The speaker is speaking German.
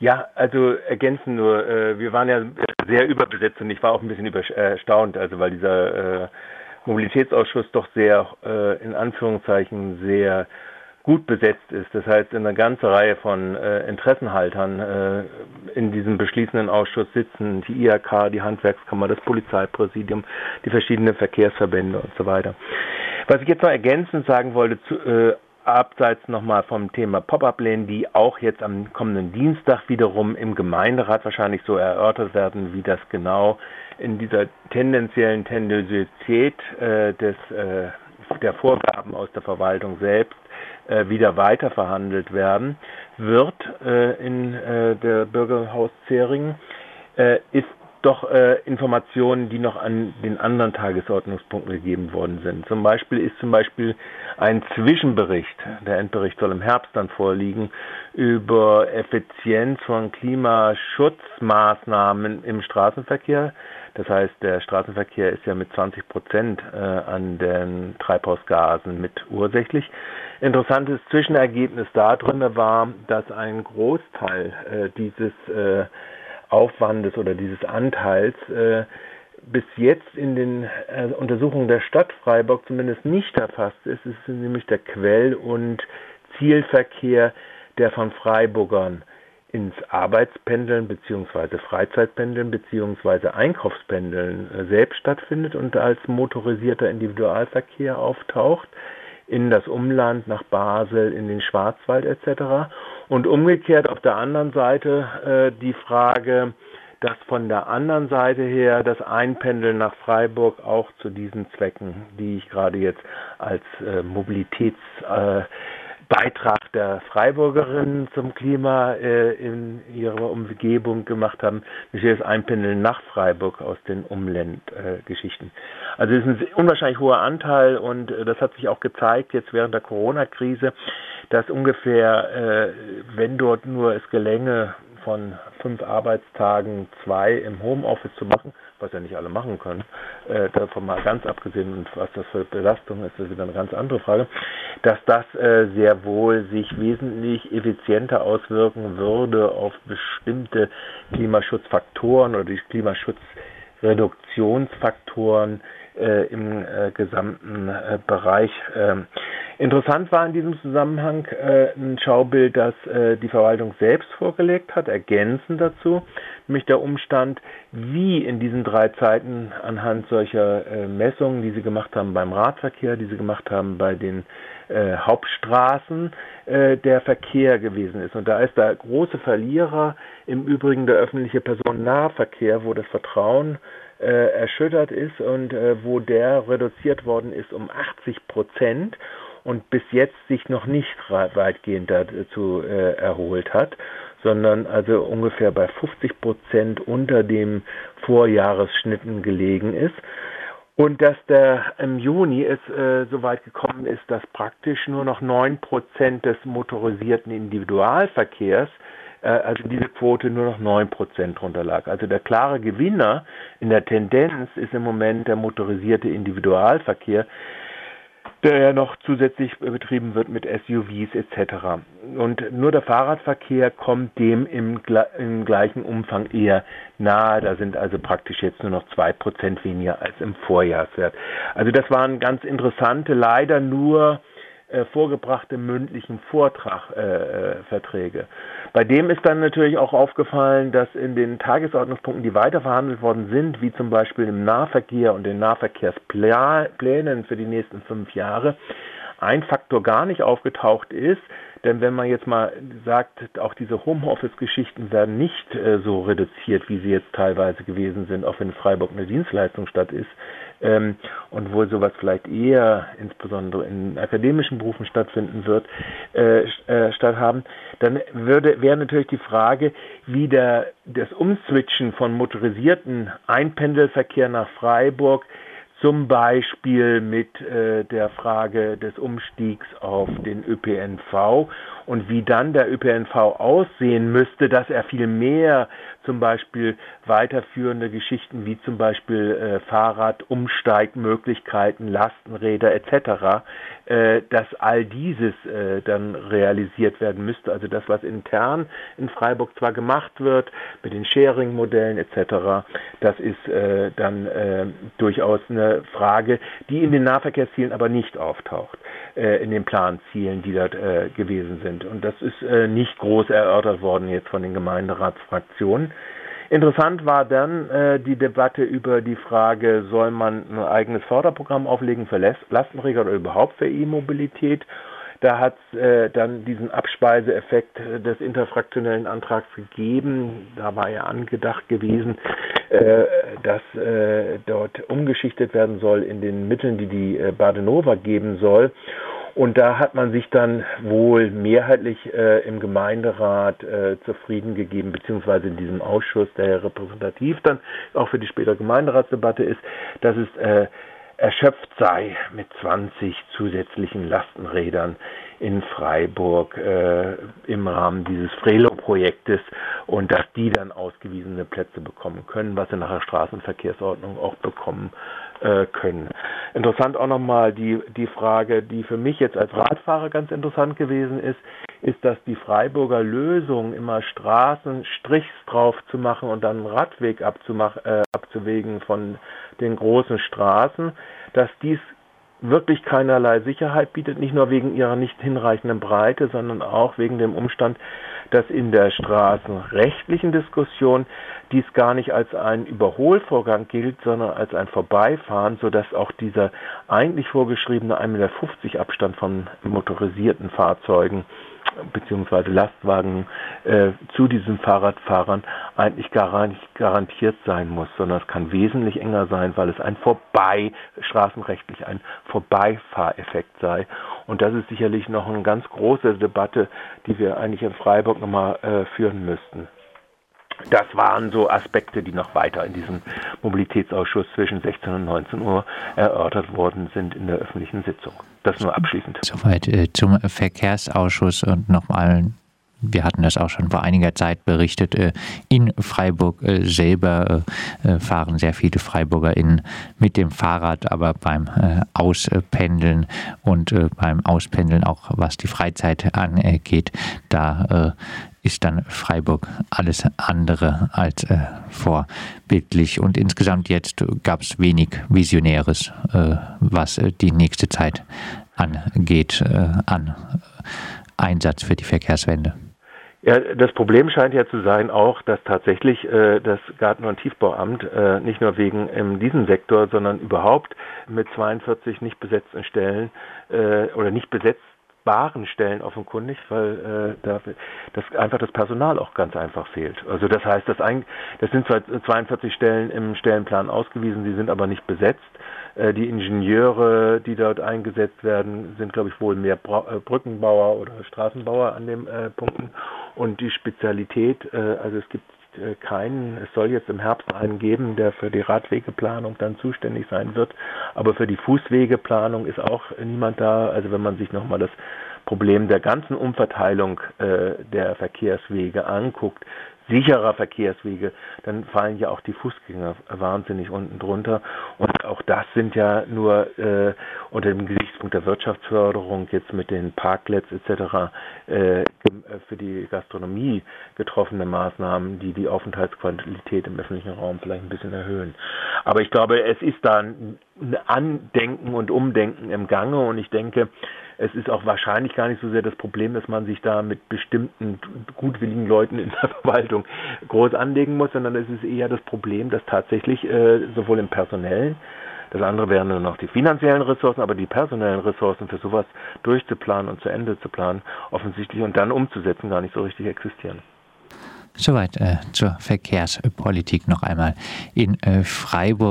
Ja, also ergänzen nur, äh, wir waren ja sehr überbesetzt und ich war auch ein bisschen erstaunt, also weil dieser äh, Mobilitätsausschuss doch sehr, äh, in Anführungszeichen, sehr gut besetzt ist. Das heißt, eine ganze Reihe von äh, Interessenhaltern äh, in diesem beschließenden Ausschuss sitzen, die IHK, die Handwerkskammer, das Polizeipräsidium, die verschiedenen Verkehrsverbände und so weiter. Was ich jetzt noch ergänzend sagen wollte, zu, äh, abseits nochmal vom Thema Pop-up-Läden, die auch jetzt am kommenden Dienstag wiederum im Gemeinderat wahrscheinlich so erörtert werden, wie das genau in dieser tendenziellen Tendenziosität äh, des, äh, der Vorgaben aus der Verwaltung selbst äh, wieder weiter verhandelt werden wird äh, in äh, der Bürgerhaus Zeringen, äh, ist doch äh, Informationen, die noch an den anderen Tagesordnungspunkten gegeben worden sind. Zum Beispiel ist zum Beispiel ein Zwischenbericht, der Endbericht soll im Herbst dann vorliegen, über Effizienz von Klimaschutzmaßnahmen im Straßenverkehr. Das heißt, der Straßenverkehr ist ja mit 20 Prozent äh, an den Treibhausgasen mit ursächlich. Interessantes Zwischenergebnis da drin war, dass ein Großteil äh, dieses äh, Aufwandes oder dieses Anteils äh, bis jetzt in den äh, Untersuchungen der Stadt Freiburg zumindest nicht erfasst ist. Ist nämlich der Quell- und Zielverkehr, der von Freiburgern ins Arbeitspendeln bzw. Freizeitpendeln bzw. Einkaufspendeln äh, selbst stattfindet und als motorisierter Individualverkehr auftaucht in das Umland, nach Basel, in den Schwarzwald etc. Und umgekehrt auf der anderen Seite äh, die Frage, dass von der anderen Seite her das Einpendeln nach Freiburg auch zu diesen Zwecken, die ich gerade jetzt als äh, Mobilitäts äh, Beitrag der Freiburgerinnen zum Klima äh, in ihrer Umgebung gemacht haben, nämlich das Einpendeln nach Freiburg aus den Umlandgeschichten. Äh, also es ist ein unwahrscheinlich hoher Anteil und äh, das hat sich auch gezeigt jetzt während der Corona-Krise, dass ungefähr, äh, wenn dort nur es gelänge, von fünf Arbeitstagen zwei im Homeoffice zu machen, was ja nicht alle machen können, äh, davon mal ganz abgesehen und was das für Belastung ist, das ist wieder eine ganz andere Frage, dass das äh, sehr wohl sich wesentlich effizienter auswirken würde auf bestimmte Klimaschutzfaktoren oder die Klimaschutzreduktionsfaktoren äh, im äh, gesamten äh, Bereich. Interessant war in diesem Zusammenhang äh, ein Schaubild, das äh, die Verwaltung selbst vorgelegt hat, ergänzend dazu, nämlich der Umstand, wie in diesen drei Zeiten anhand solcher äh, Messungen, die sie gemacht haben beim Radverkehr, die sie gemacht haben bei den Hauptstraßen, der Verkehr gewesen ist. Und da ist der große Verlierer im Übrigen der öffentliche Personennahverkehr, wo das Vertrauen äh, erschüttert ist und äh, wo der reduziert worden ist um 80 Prozent und bis jetzt sich noch nicht weitgehend dazu äh, erholt hat, sondern also ungefähr bei 50 Prozent unter dem Vorjahresschnitten gelegen ist. Und dass der im Juni es äh, so weit gekommen ist, dass praktisch nur noch 9 Prozent des motorisierten Individualverkehrs äh, also diese Quote nur noch 9% drunter lag. Also der klare Gewinner in der Tendenz ist im Moment der motorisierte Individualverkehr, der ja noch zusätzlich betrieben wird mit SUVs etc. Und nur der Fahrradverkehr kommt dem im, im gleichen Umfang eher nahe. Da sind also praktisch jetzt nur noch zwei Prozent weniger als im Vorjahrswert. Also das waren ganz interessante, leider nur äh, vorgebrachte mündlichen Vortragverträge. Äh, Bei dem ist dann natürlich auch aufgefallen, dass in den Tagesordnungspunkten, die weiter verhandelt worden sind, wie zum Beispiel im Nahverkehr und den Nahverkehrsplänen für die nächsten fünf Jahre, ein Faktor gar nicht aufgetaucht ist, denn wenn man jetzt mal sagt, auch diese Homeoffice-Geschichten werden nicht äh, so reduziert, wie sie jetzt teilweise gewesen sind, auch wenn Freiburg eine Dienstleistungsstadt ist, ähm, und wo sowas vielleicht eher insbesondere in akademischen Berufen stattfinden wird, äh, äh, statthaben, dann würde wäre natürlich die Frage, wie der das Umswitchen von motorisierten Einpendelverkehr nach Freiburg zum Beispiel mit äh, der Frage des Umstiegs auf den ÖPNV und wie dann der ÖPNV aussehen müsste, dass er viel mehr zum Beispiel weiterführende Geschichten wie zum Beispiel äh, Fahrradumsteigmöglichkeiten, Lastenräder etc., äh, dass all dieses äh, dann realisiert werden müsste. Also das, was intern in Freiburg zwar gemacht wird mit den Sharing-Modellen etc., das ist äh, dann äh, durchaus eine Frage, die in den Nahverkehrszielen aber nicht auftaucht, äh, in den Planzielen, die dort gewesen sind. Und das ist nicht groß erörtert worden jetzt von den Gemeinderatsfraktionen. Interessant war dann äh, die Debatte über die Frage, soll man ein eigenes Förderprogramm auflegen für Lastenträger oder überhaupt für E-Mobilität? Da hat es äh, dann diesen Abspeiseeffekt des interfraktionellen Antrags gegeben. Da war ja angedacht gewesen, äh, dass äh, dort umgeschichtet werden soll in den Mitteln, die die äh, Badenova geben soll. Und da hat man sich dann wohl mehrheitlich äh, im Gemeinderat äh, zufrieden gegeben, beziehungsweise in diesem Ausschuss, der ja repräsentativ dann auch für die spätere Gemeinderatsdebatte ist, dass es äh, erschöpft sei mit 20 zusätzlichen Lastenrädern in Freiburg äh, im Rahmen dieses Frelo-Projektes und dass die dann ausgewiesene Plätze bekommen können, was sie nach der Straßenverkehrsordnung auch bekommen äh, können. Interessant auch nochmal die, die Frage, die für mich jetzt als Radfahrer ganz interessant gewesen ist, ist, dass die Freiburger Lösung, immer Straßen Strichs drauf zu machen und dann einen Radweg äh, abzuwägen von den großen Straßen, dass dies wirklich keinerlei Sicherheit bietet, nicht nur wegen ihrer nicht hinreichenden Breite, sondern auch wegen dem Umstand, dass in der straßenrechtlichen Diskussion dies gar nicht als ein Überholvorgang gilt, sondern als ein Vorbeifahren, sodass auch dieser eigentlich vorgeschriebene 1,50 Meter Abstand von motorisierten Fahrzeugen beziehungsweise Lastwagen äh, zu diesen Fahrradfahrern eigentlich gar nicht garantiert sein muss, sondern es kann wesentlich enger sein, weil es ein Vorbei, straßenrechtlich ein Vorbeifahreffekt sei. Und das ist sicherlich noch eine ganz große Debatte, die wir eigentlich in Freiburg nochmal äh, führen müssten. Das waren so Aspekte, die noch weiter in diesem Mobilitätsausschuss zwischen 16 und 19 Uhr erörtert worden sind in der öffentlichen Sitzung. Das nur abschließend. Soweit äh, zum Verkehrsausschuss und nochmal wir hatten das auch schon vor einiger Zeit berichtet, äh, in Freiburg äh, selber fahren sehr viele FreiburgerInnen mit dem Fahrrad, aber beim Auspendeln und beim Auspendeln auch was die Freizeit angeht, da ist dann Freiburg alles andere als äh, vorbildlich. Und insgesamt jetzt gab es wenig Visionäres, äh, was äh, die nächste Zeit angeht, äh, an Einsatz für die Verkehrswende. Ja, das Problem scheint ja zu sein auch, dass tatsächlich äh, das Garten- und Tiefbauamt äh, nicht nur wegen in diesem Sektor, sondern überhaupt mit 42 nicht besetzten Stellen äh, oder nicht besetzt baren Stellen offenkundig, weil äh, da das einfach das Personal auch ganz einfach fehlt. Also das heißt, das, ein, das sind zwar 42 Stellen im Stellenplan ausgewiesen, die sind aber nicht besetzt. Äh, die Ingenieure, die dort eingesetzt werden, sind glaube ich wohl mehr Bra äh, Brückenbauer oder Straßenbauer an den äh, Punkten. Und die Spezialität, äh, also es gibt äh, keinen, es soll jetzt im Herbst einen geben, der für die Radwegeplanung dann zuständig sein wird, aber für die Fußwegeplanung ist auch niemand da. Also wenn man sich nochmal das Problem der ganzen Umverteilung äh, der Verkehrswege anguckt, sicherer Verkehrswege, dann fallen ja auch die Fußgänger wahnsinnig unten drunter. Und auch das sind ja nur äh, unter dem Gesichtspunkt der Wirtschaftsförderung jetzt mit den Parklets etc. Äh, für die Gastronomie getroffene Maßnahmen, die die Aufenthaltsqualität im öffentlichen Raum vielleicht ein bisschen erhöhen. Aber ich glaube, es ist da ein Andenken und Umdenken im Gange und ich denke, es ist auch wahrscheinlich gar nicht so sehr das Problem, dass man sich da mit bestimmten gutwilligen Leuten in der Verwaltung groß anlegen muss, sondern es ist eher das Problem, dass tatsächlich äh, sowohl im personellen, das andere wären dann noch die finanziellen Ressourcen, aber die personellen Ressourcen für sowas durchzuplanen und zu Ende zu planen, offensichtlich und dann umzusetzen, gar nicht so richtig existieren. Soweit äh, zur Verkehrspolitik noch einmal in äh, Freiburg.